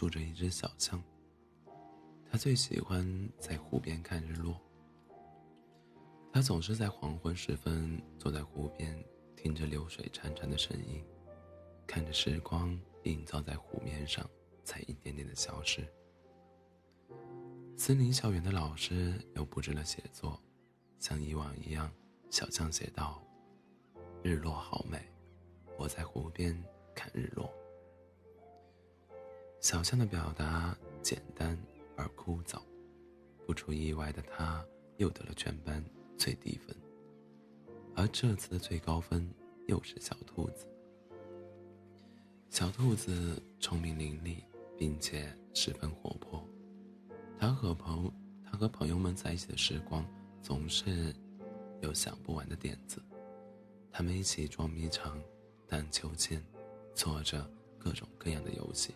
住着一只小象。他最喜欢在湖边看日落。他总是在黄昏时分坐在湖边，听着流水潺潺的声音，看着时光映照在湖面上，才一点点的消失。森林校园的老师又布置了写作，像以往一样，小象写道：“日落好美，我在湖边看日落。”小象的表达简单而枯燥，不出意外的，他又得了全班最低分。而这次的最高分又是小兔子。小兔子聪明伶俐，并且十分活泼。他和朋他和朋友们在一起的时光，总是有想不完的点子。他们一起捉迷藏、荡秋千，做着各种各样的游戏。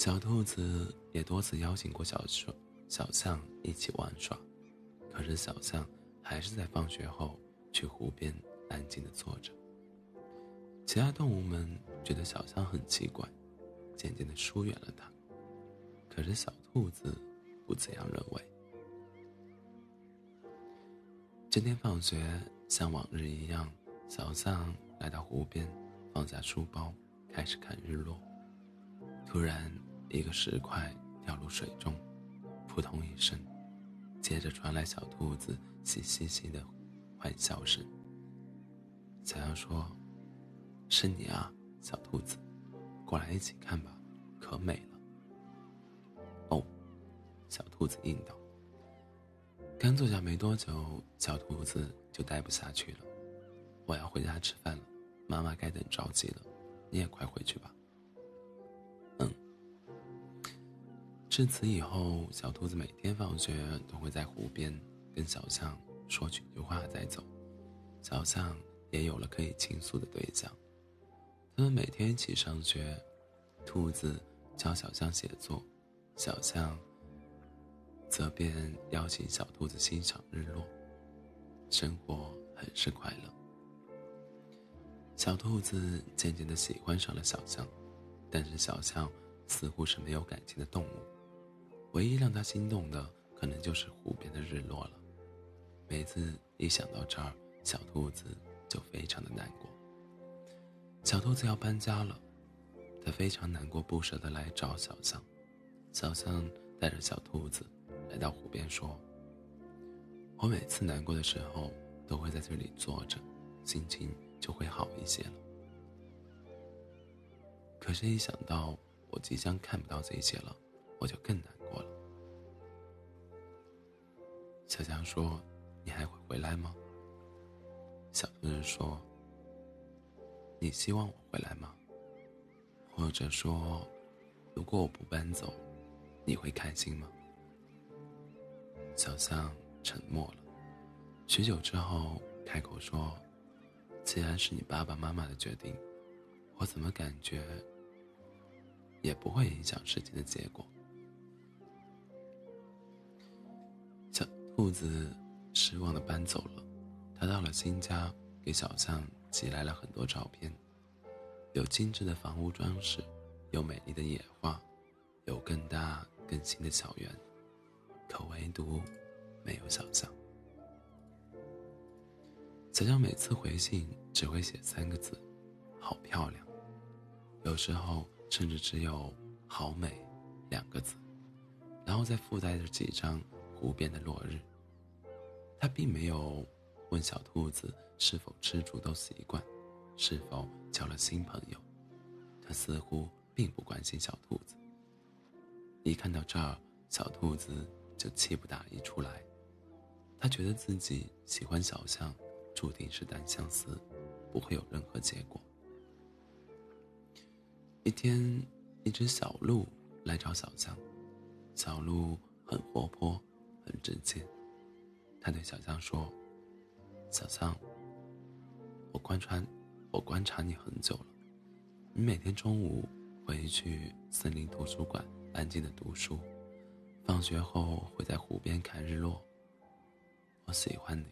小兔子也多次邀请过小熊、小象一起玩耍，可是小象还是在放学后去湖边安静地坐着。其他动物们觉得小象很奇怪，渐渐地疏远了它。可是小兔子不这样认为。今天放学，像往日一样，小象来到湖边，放下书包，开始看日落。突然，一个石块掉入水中，扑通一声，接着传来小兔子嘻嘻嘻的欢笑声。小羊说：“是你啊，小兔子，过来一起看吧，可美了。”哦，小兔子应道。刚坐下没多久，小兔子就待不下去了，我要回家吃饭了，妈妈该等着急了，你也快回去吧。自此以后，小兔子每天放学都会在湖边跟小象说几句话再走。小象也有了可以倾诉的对象。他们每天一起上学，兔子教小象写作，小象则便邀请小兔子欣赏日落。生活很是快乐。小兔子渐渐的喜欢上了小象，但是小象似乎是没有感情的动物。唯一让他心动的，可能就是湖边的日落了。每次一想到这儿，小兔子就非常的难过。小兔子要搬家了，它非常难过，不舍得来找小象。小象带着小兔子来到湖边，说：“我每次难过的时候，都会在这里坐着，心情就会好一些了。可是，一想到我即将看不到这些了，我就更难。”小象说：“你还会回来吗？”小兔子说：“你希望我回来吗？或者说，如果我不搬走，你会开心吗？”小象沉默了，许久之后开口说：“既然是你爸爸妈妈的决定，我怎么感觉也不会影响事情的结果。”兔子失望的搬走了，他到了新家，给小象寄来了很多照片，有精致的房屋装饰，有美丽的野花，有更大更新的小园，可唯独没有小象。小象每次回信只会写三个字：“好漂亮”，有时候甚至只有“好美”两个字，然后再附带着几张湖边的落日。他并没有问小兔子是否吃土豆习惯，是否交了新朋友。他似乎并不关心小兔子。一看到这儿，小兔子就气不打一处来。他觉得自己喜欢小象，注定是单相思，不会有任何结果。一天，一只小鹿来找小象。小鹿很活泼，很直接。他对小象说：“小象，我观察，我观察你很久了。你每天中午回去森林图书馆安静的读书，放学后会在湖边看日落。我喜欢你，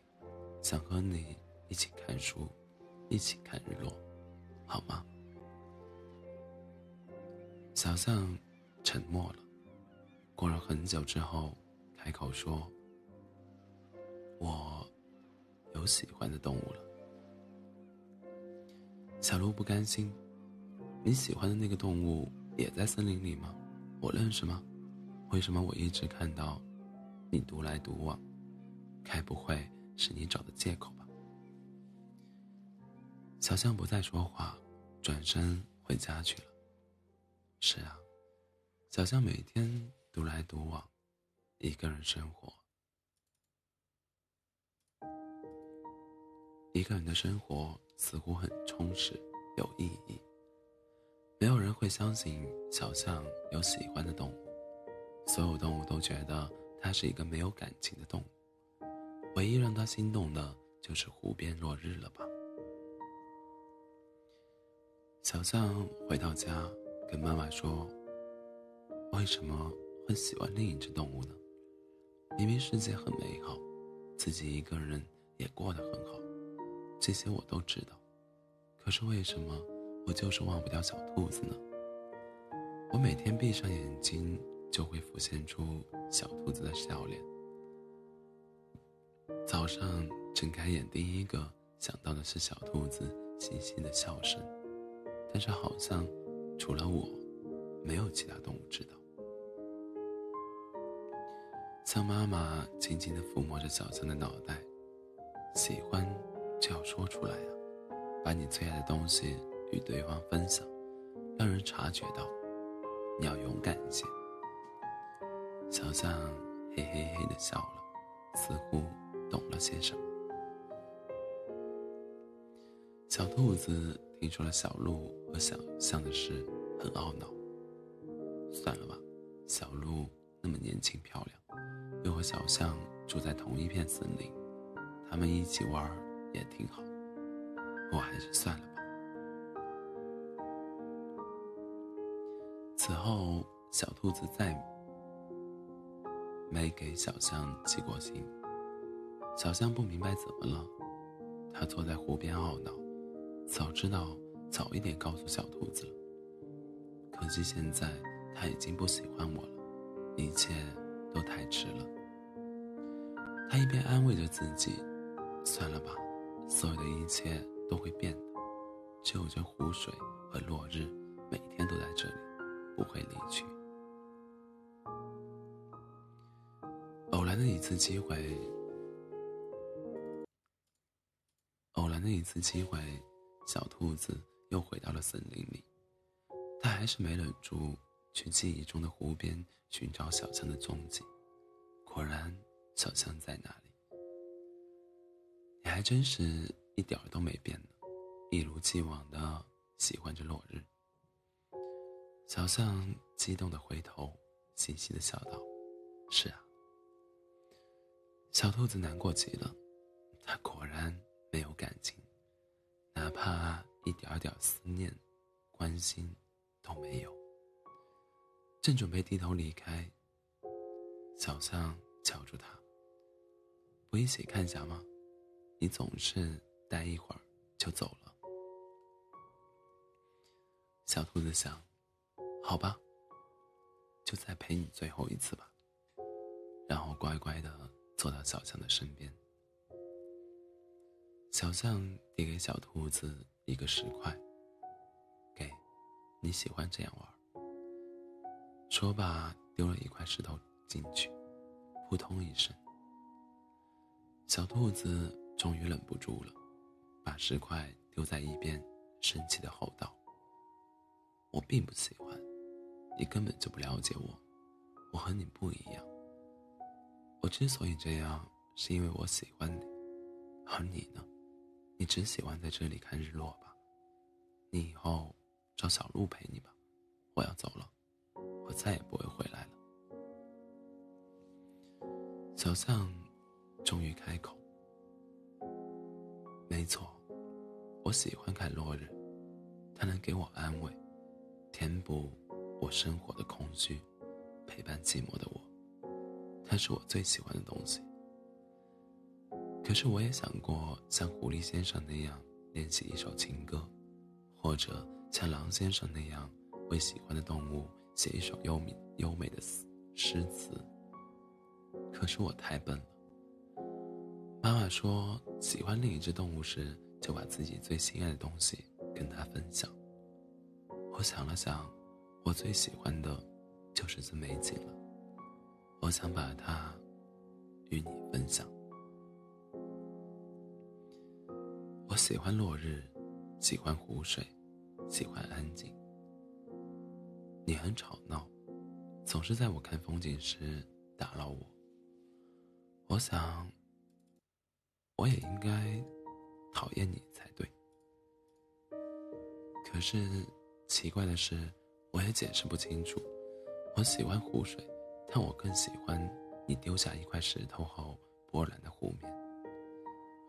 想和你一起看书，一起看日落，好吗？”小象沉默了。过了很久之后，开口说：“我有喜欢的动物了。”小鹿不甘心：“你喜欢的那个动物也在森林里吗？我认识吗？为什么我一直看到你独来独往？该不会是你找的借口吧？”小象不再说话，转身回家去了。是啊，小象每天独来独往，一个人生活。一个人的生活似乎很充实、有意义。没有人会相信小象有喜欢的动物，所有动物都觉得它是一个没有感情的动物。唯一让它心动的，就是湖边落日了吧？小象回到家，跟妈妈说：“为什么会喜欢另一只动物呢？明明世界很美好，自己一个人也过得很好，这些我都知道。可是为什么我就是忘不掉小兔子呢？我每天闭上眼睛，就会浮现出小兔子的笑脸。早上睁开眼，第一个想到的是小兔子嘻嘻的笑声。”但是好像，除了我，没有其他动物知道。像妈妈轻轻地抚摸着小象的脑袋，喜欢就要说出来呀，把你最爱的东西与对方分享，让人察觉到。你要勇敢一些。小象嘿嘿嘿的笑了，似乎懂了些什么。小兔子。听说了小鹿和小象的事，很懊恼。算了吧，小鹿那么年轻漂亮，又和小象住在同一片森林，他们一起玩也挺好。我还是算了吧。此后，小兔子再没给小象寄过信。小象不明白怎么了，他坐在湖边懊恼。早知道，早一点告诉小兔子了。可惜现在他已经不喜欢我了，一切都太迟了。他一边安慰着自己：“算了吧，所有的一切都会变的，只有这湖水和落日每天都在这里，不会离去。”偶然的一次机会，偶然的一次机会。小兔子又回到了森林里，它还是没忍住去记忆中的湖边寻找小象的踪迹。果然，小象在那里。你还真是一点儿都没变呢，一如既往的喜欢着落日。小象激动的回头，嘻嘻的笑道：“是啊。”小兔子难过极了，它果然没有感情。哪怕一点点思念、关心都没有。正准备低头离开，小象叫住他：“不一起看下吗？你总是待一会儿就走了。”小兔子想：“好吧，就再陪你最后一次吧。”然后乖乖的坐到小象的身边。小象递给小兔子一个石块，给，你喜欢这样玩。说罢，丢了一块石头进去，扑通一声，小兔子终于忍不住了，把石块丢在一边，生气的吼道：“我并不喜欢，你根本就不了解我，我和你不一样。我之所以这样，是因为我喜欢你，而你呢？”你只喜欢在这里看日落吧？你以后找小鹿陪你吧。我要走了，我再也不会回来了。小象终于开口：“没错，我喜欢看落日，它能给我安慰，填补我生活的空虚，陪伴寂寞的我。它是我最喜欢的东西。”可是我也想过像狐狸先生那样练习一首情歌，或者像狼先生那样为喜欢的动物写一首优美优美的诗诗词。可是我太笨了。妈妈说，喜欢另一只动物时，就把自己最心爱的东西跟它分享。我想了想，我最喜欢的，就是这美景了。我想把它与你分享。我喜欢落日，喜欢湖水，喜欢安静。你很吵闹，总是在我看风景时打扰我。我想，我也应该讨厌你才对。可是，奇怪的是，我也解释不清楚。我喜欢湖水，但我更喜欢你丢下一块石头后波澜的湖面。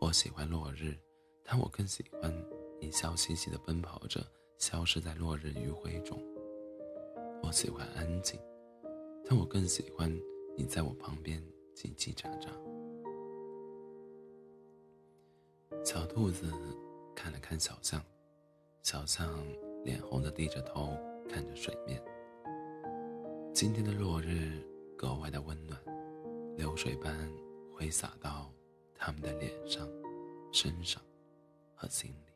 我喜欢落日，但我更喜欢你笑嘻嘻的奔跑着，消失在落日余晖中。我喜欢安静，但我更喜欢你在我旁边。叽叽喳喳。小兔子看了看小象，小象脸红的低着头看着水面。今天的落日格外的温暖，流水般挥洒到他们的脸上、身上和心里。